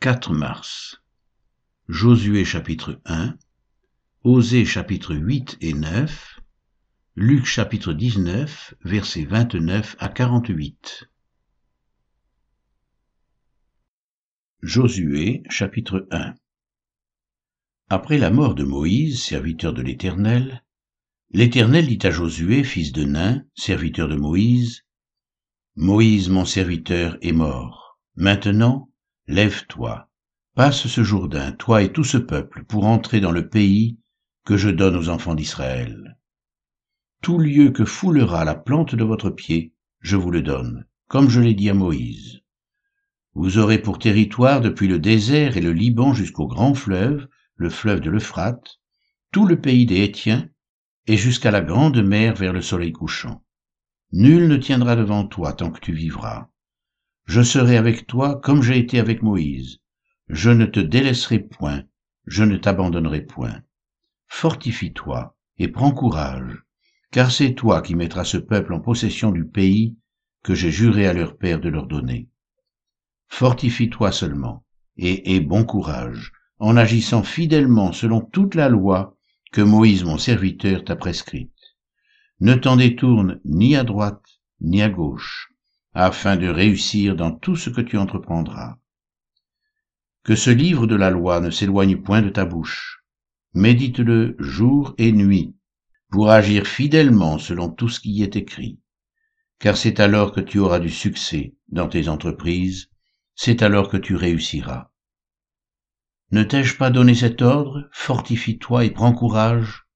4 mars. Josué chapitre 1, Osée chapitre 8 et 9, Luc chapitre 19, versets 29 à 48. Josué chapitre 1 Après la mort de Moïse, serviteur de l'Éternel, l'Éternel dit à Josué, fils de Nain, serviteur de Moïse, Moïse mon serviteur est mort. Maintenant, lève-toi, passe ce Jourdain, toi et tout ce peuple, pour entrer dans le pays que je donne aux enfants d'Israël. Tout lieu que foulera la plante de votre pied, je vous le donne, comme je l'ai dit à Moïse. Vous aurez pour territoire depuis le désert et le Liban jusqu'au grand fleuve, le fleuve de l'Euphrate, tout le pays des Hétiens, et jusqu'à la grande mer vers le soleil couchant. Nul ne tiendra devant toi tant que tu vivras. Je serai avec toi comme j'ai été avec Moïse. Je ne te délaisserai point, je ne t'abandonnerai point. Fortifie-toi et prends courage, car c'est toi qui mettras ce peuple en possession du pays que j'ai juré à leur père de leur donner. Fortifie-toi seulement, et aie bon courage, en agissant fidèlement selon toute la loi que Moïse mon serviteur t'a prescrite. Ne t'en détourne ni à droite ni à gauche, afin de réussir dans tout ce que tu entreprendras. Que ce livre de la loi ne s'éloigne point de ta bouche. Médite-le jour et nuit, pour agir fidèlement selon tout ce qui y est écrit. Car c'est alors que tu auras du succès dans tes entreprises, c'est alors que tu réussiras. Ne t'ai-je pas donné cet ordre? Fortifie-toi et prends courage.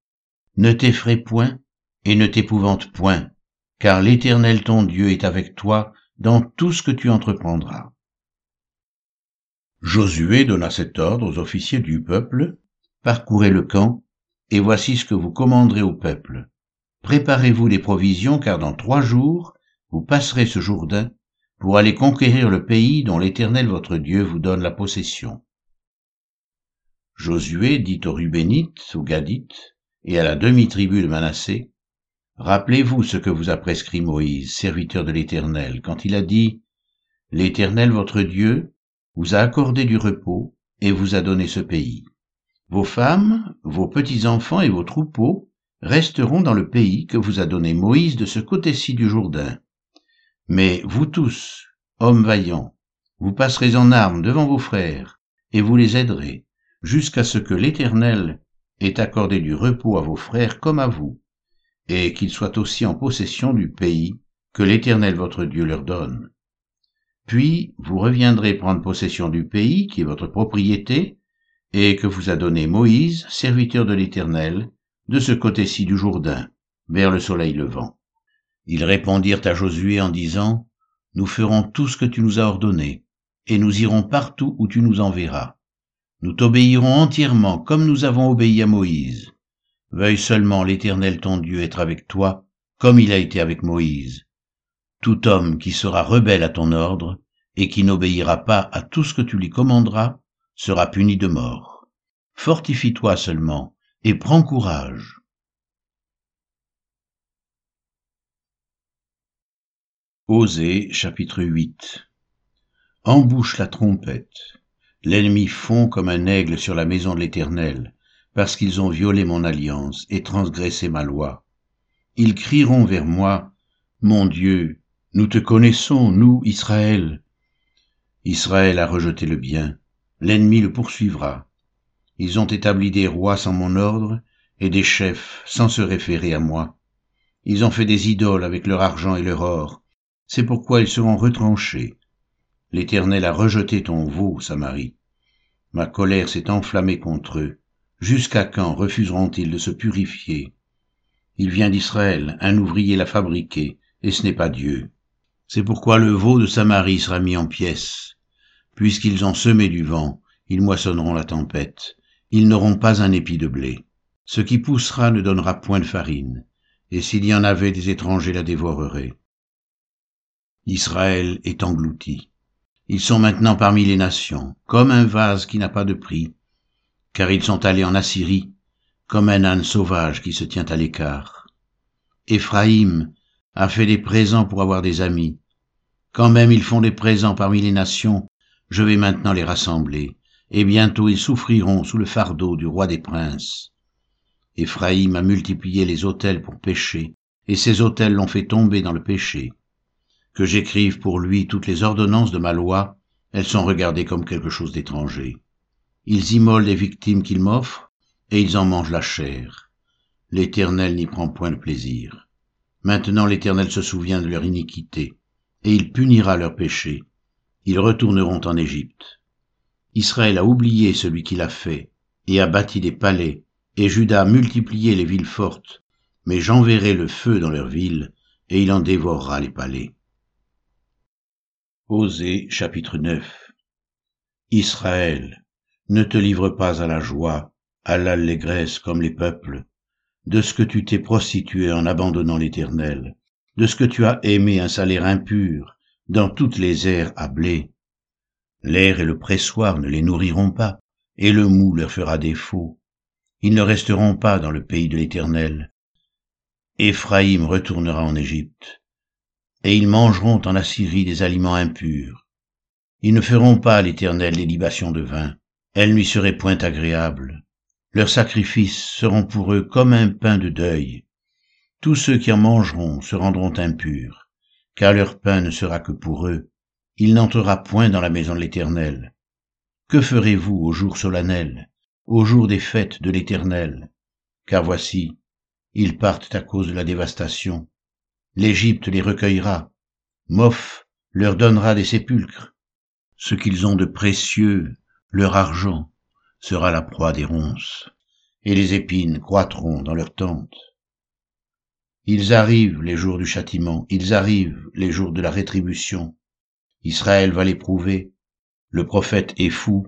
Ne t'effraie point et ne t'épouvante point, car l'Éternel ton Dieu est avec toi dans tout ce que tu entreprendras. Josué donna cet ordre aux officiers du peuple, parcourez le camp, et voici ce que vous commanderez au peuple. Préparez-vous des provisions, car dans trois jours, vous passerez ce Jourdain pour aller conquérir le pays dont l'Éternel votre Dieu vous donne la possession. Josué dit aux Rubénites, aux Gadites, et à la demi-tribu de Manassé, Rappelez-vous ce que vous a prescrit Moïse, serviteur de l'Éternel, quand il a dit, L'Éternel votre Dieu vous a accordé du repos et vous a donné ce pays. Vos femmes, vos petits-enfants et vos troupeaux resteront dans le pays que vous a donné Moïse de ce côté-ci du Jourdain. Mais vous tous, hommes vaillants, vous passerez en armes devant vos frères, et vous les aiderez, jusqu'à ce que l'Éternel ait accordé du repos à vos frères comme à vous, et qu'ils soient aussi en possession du pays que l'Éternel votre Dieu leur donne. Puis vous reviendrez prendre possession du pays qui est votre propriété, et que vous a donné Moïse, serviteur de l'Éternel, de ce côté-ci du Jourdain, vers le soleil levant. Ils répondirent à Josué en disant, Nous ferons tout ce que tu nous as ordonné, et nous irons partout où tu nous enverras. Nous t'obéirons entièrement comme nous avons obéi à Moïse. Veuille seulement l'Éternel ton Dieu être avec toi, comme il a été avec Moïse. Tout homme qui sera rebelle à ton ordre, et qui n'obéira pas à tout ce que tu lui commanderas, sera puni de mort. Fortifie-toi seulement, et prends courage. Osée chapitre 8 Embouche la trompette. L'ennemi fond comme un aigle sur la maison de l'Éternel parce qu'ils ont violé mon alliance et transgressé ma loi. Ils crieront vers moi, Mon Dieu, nous te connaissons, nous, Israël. Israël a rejeté le bien, l'ennemi le poursuivra. Ils ont établi des rois sans mon ordre, et des chefs sans se référer à moi. Ils ont fait des idoles avec leur argent et leur or, c'est pourquoi ils seront retranchés. L'Éternel a rejeté ton veau, Samarie. Ma colère s'est enflammée contre eux. Jusqu'à quand refuseront-ils de se purifier? Il vient d'Israël, un ouvrier l'a fabriqué, et ce n'est pas Dieu. C'est pourquoi le veau de Samarie sera mis en pièces. Puisqu'ils ont semé du vent, ils moissonneront la tempête. Ils n'auront pas un épi de blé. Ce qui poussera ne donnera point de farine, et s'il y en avait, des étrangers la dévoreraient. Israël est englouti. Ils sont maintenant parmi les nations, comme un vase qui n'a pas de prix, car ils sont allés en Assyrie, comme un âne sauvage qui se tient à l'écart. Éphraïm a fait des présents pour avoir des amis. Quand même ils font des présents parmi les nations, je vais maintenant les rassembler, et bientôt ils souffriront sous le fardeau du roi des princes. Éphraïm a multiplié les autels pour pécher, et ces autels l'ont fait tomber dans le péché. Que j'écrive pour lui toutes les ordonnances de ma loi, elles sont regardées comme quelque chose d'étranger. Ils immolent les victimes qu'ils m'offrent, et ils en mangent la chair. L'Éternel n'y prend point de plaisir. Maintenant l'Éternel se souvient de leur iniquité, et il punira leur péché. Ils retourneront en Égypte. Israël a oublié celui qui l'a fait, et a bâti des palais, et Juda a multiplié les villes fortes, mais j'enverrai le feu dans leurs villes, et il en dévorera les palais. Osée chapitre 9 Israël, ne te livre pas à la joie, à l'allégresse comme les peuples, de ce que tu t'es prostitué en abandonnant l'Éternel, de ce que tu as aimé un salaire impur, dans toutes les aires à blé. L'air et le pressoir ne les nourriront pas, et le mou leur fera défaut. Ils ne resteront pas dans le pays de l'Éternel. Éphraïm retournera en Égypte, et ils mangeront en Assyrie des aliments impurs. Ils ne feront pas à l'Éternel les libations de vin, elles lui seraient point agréables. Leurs sacrifices seront pour eux comme un pain de deuil, tous ceux qui en mangeront se rendront impurs, car leur pain ne sera que pour eux. Il n'entrera point dans la maison de l'Éternel. Que ferez-vous au jour solennel, au jour des fêtes de l'Éternel? Car voici, ils partent à cause de la dévastation. L'Égypte les recueillera. Moph leur donnera des sépulcres. Ce qu'ils ont de précieux, leur argent, sera la proie des ronces, et les épines croîtront dans leurs tentes. Ils arrivent les jours du châtiment, ils arrivent les jours de la rétribution. Israël va l'éprouver. Le prophète est fou,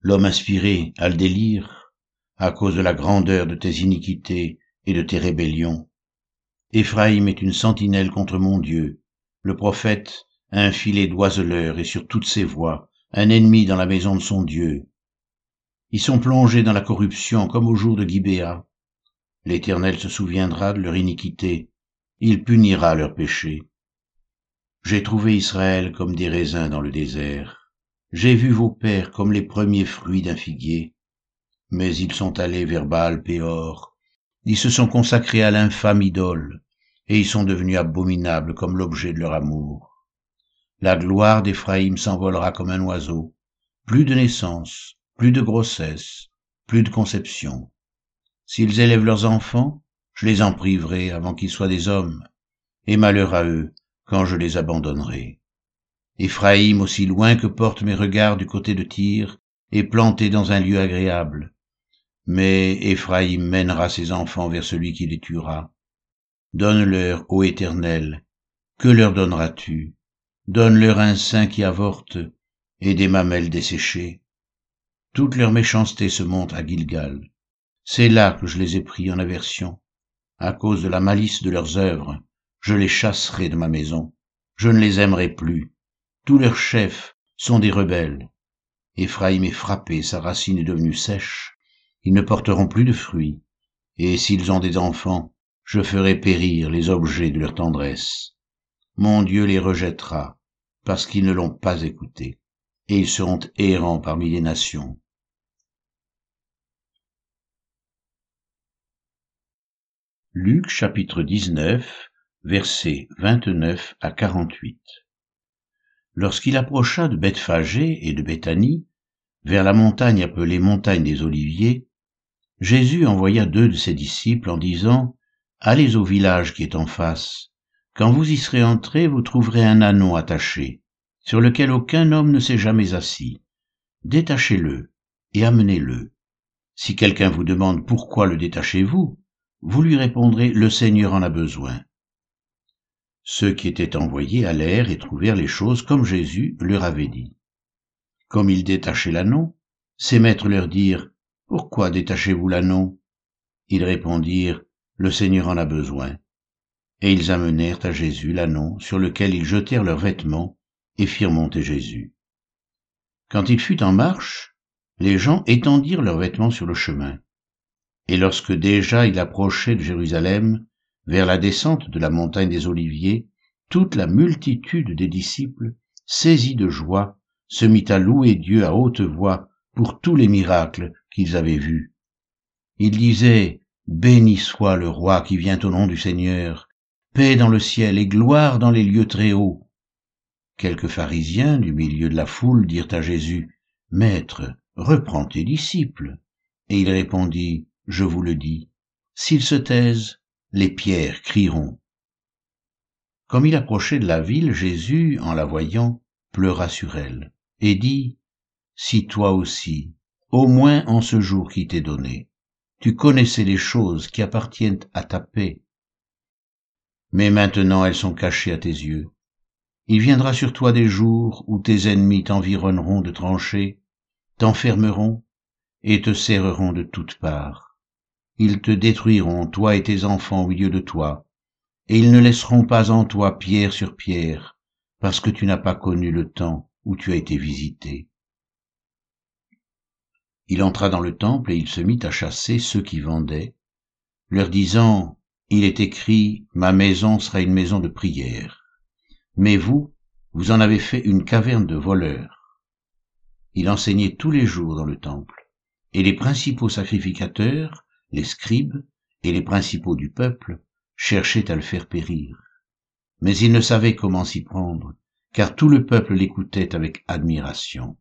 l'homme inspiré a le délire, à cause de la grandeur de tes iniquités et de tes rébellions. Éphraïm est une sentinelle contre mon Dieu. Le prophète a un filet d'oiseleurs et sur toutes ses voies, un ennemi dans la maison de son Dieu. Ils sont plongés dans la corruption comme au jour de Gibéa. L'Éternel se souviendra de leur iniquité, il punira leur péché. J'ai trouvé Israël comme des raisins dans le désert. J'ai vu vos pères comme les premiers fruits d'un figuier. Mais ils sont allés vers Baal Péor. Ils se sont consacrés à l'infâme idole, et ils sont devenus abominables comme l'objet de leur amour. La gloire d'Éphraïm s'envolera comme un oiseau. Plus de naissance, plus de grossesse, plus de conception. S'ils élèvent leurs enfants, je les en priverai avant qu'ils soient des hommes, et malheur à eux quand je les abandonnerai. Éphraïm, aussi loin que portent mes regards du côté de Tyr, est planté dans un lieu agréable. Mais Éphraïm mènera ses enfants vers celui qui les tuera. Donne-leur, ô Éternel, que leur donneras-tu? Donne-leur un sein qui avorte et des mamelles desséchées. Toute leur méchanceté se monte à Gilgal. C'est là que je les ai pris en aversion. À cause de la malice de leurs œuvres, je les chasserai de ma maison. Je ne les aimerai plus. Tous leurs chefs sont des rebelles. Éphraïm est frappé, sa racine est devenue sèche. Ils ne porteront plus de fruits. Et s'ils ont des enfants, je ferai périr les objets de leur tendresse. Mon Dieu les rejettera, parce qu'ils ne l'ont pas écouté, et ils seront errants parmi les nations. Luc chapitre 19, versets 29 à 48. Lorsqu'il approcha de Bethphagée et de Béthanie, vers la montagne appelée montagne des Oliviers, Jésus envoya deux de ses disciples en disant, Allez au village qui est en face. Quand vous y serez entrés, vous trouverez un anneau attaché, sur lequel aucun homme ne s'est jamais assis. Détachez-le et amenez-le. Si quelqu'un vous demande pourquoi le détachez-vous, vous lui répondrez, le Seigneur en a besoin. Ceux qui étaient envoyés allèrent et trouvèrent les choses comme Jésus leur avait dit. Comme ils détachaient l'anneau, ses maîtres leur dirent, Pourquoi détachez-vous l'anneau? Ils répondirent, Le Seigneur en a besoin. Et ils amenèrent à Jésus l'anneau sur lequel ils jetèrent leurs vêtements et firent monter Jésus. Quand il fut en marche, les gens étendirent leurs vêtements sur le chemin. Et lorsque déjà il approchait de Jérusalem, vers la descente de la montagne des Oliviers, toute la multitude des disciples, saisis de joie, se mit à louer Dieu à haute voix pour tous les miracles qu'ils avaient vus. Il disait, Béni soit le roi qui vient au nom du Seigneur, paix dans le ciel et gloire dans les lieux très hauts. Quelques pharisiens du milieu de la foule dirent à Jésus, Maître, reprends tes disciples. Et il répondit, Je vous le dis, s'ils se taisent, les pierres crieront. Comme il approchait de la ville, Jésus, en la voyant, pleura sur elle, et dit, Si toi aussi, au moins en ce jour qui t'est donné, tu connaissais les choses qui appartiennent à ta paix, mais maintenant elles sont cachées à tes yeux. Il viendra sur toi des jours où tes ennemis t'environneront de tranchées, t'enfermeront et te serreront de toutes parts. Ils te détruiront, toi et tes enfants au milieu de toi, et ils ne laisseront pas en toi pierre sur pierre, parce que tu n'as pas connu le temps où tu as été visité. Il entra dans le temple et il se mit à chasser ceux qui vendaient, leur disant, Il est écrit, Ma maison sera une maison de prière. Mais vous, vous en avez fait une caverne de voleurs. Il enseignait tous les jours dans le temple, et les principaux sacrificateurs, les scribes et les principaux du peuple cherchaient à le faire périr. Mais il ne savait comment s'y prendre, car tout le peuple l'écoutait avec admiration.